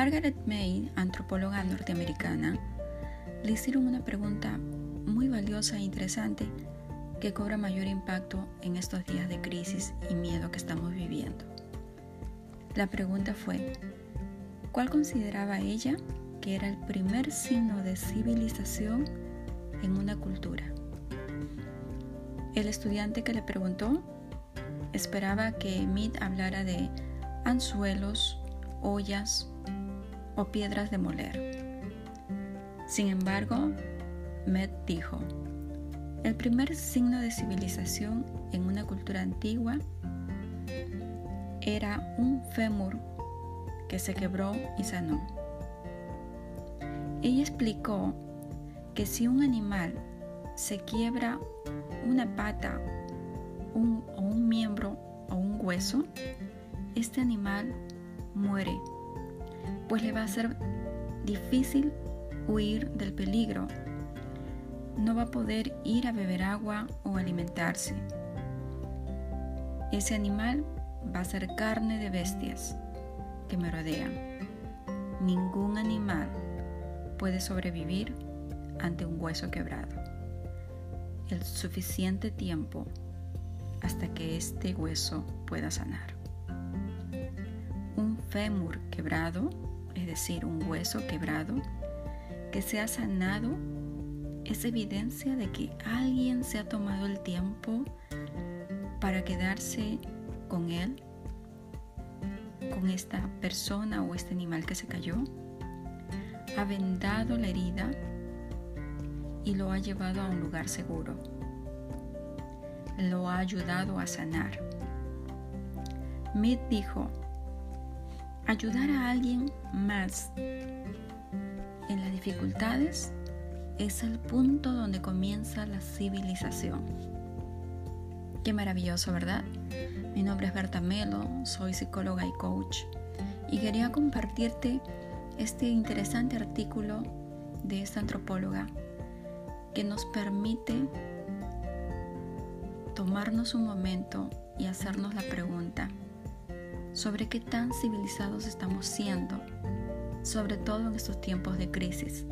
Margaret May, antropóloga norteamericana, le hicieron una pregunta muy valiosa e interesante que cobra mayor impacto en estos días de crisis y miedo que estamos viviendo. La pregunta fue, ¿cuál consideraba ella que era el primer signo de civilización en una cultura? El estudiante que le preguntó esperaba que Mead hablara de anzuelos, ollas o piedras de moler. Sin embargo, Med dijo, el primer signo de civilización en una cultura antigua era un fémur que se quebró y sanó. Ella explicó que si un animal se quiebra una pata o un miembro o un hueso, este animal muere, pues le va a ser difícil huir del peligro. No va a poder ir a beber agua o alimentarse. Ese animal va a ser carne de bestias que me rodean. Ningún animal puede sobrevivir ante un hueso quebrado. El suficiente tiempo hasta que este hueso pueda sanar. Un fémur quebrado, decir, un hueso quebrado, que se ha sanado, es evidencia de que alguien se ha tomado el tiempo para quedarse con él, con esta persona o este animal que se cayó, ha vendado la herida y lo ha llevado a un lugar seguro lo ha ayudado a sanar. Mead dijo, ayudar a alguien más en las dificultades es el punto donde comienza la civilización. Qué maravilloso, ¿verdad? Mi nombre es Berta Melo, soy psicóloga y coach y quería compartirte este interesante artículo de esta antropóloga que nos permite tomarnos un momento y hacernos la pregunta sobre qué tan civilizados estamos siendo, sobre todo en estos tiempos de crisis.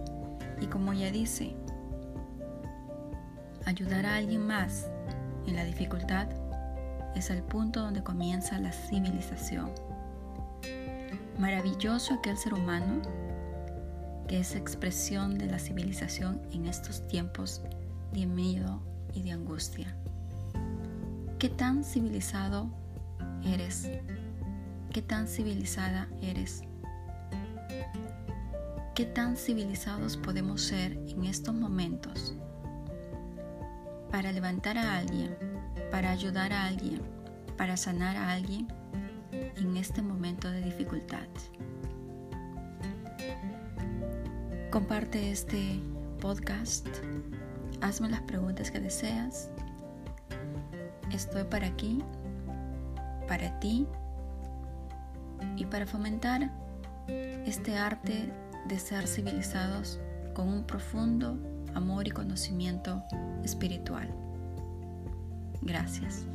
Y como ella dice, ayudar a alguien más en la dificultad es el punto donde comienza la civilización. Maravilloso aquel ser humano que es expresión de la civilización en estos tiempos de miedo y de angustia. ¿Qué tan civilizado eres? ¿Qué tan civilizada eres? ¿Qué tan civilizados podemos ser en estos momentos para levantar a alguien, para ayudar a alguien, para sanar a alguien en este momento de dificultad? Comparte este podcast, hazme las preguntas que deseas. Estoy para aquí, para ti y para fomentar este arte de ser civilizados con un profundo amor y conocimiento espiritual. Gracias.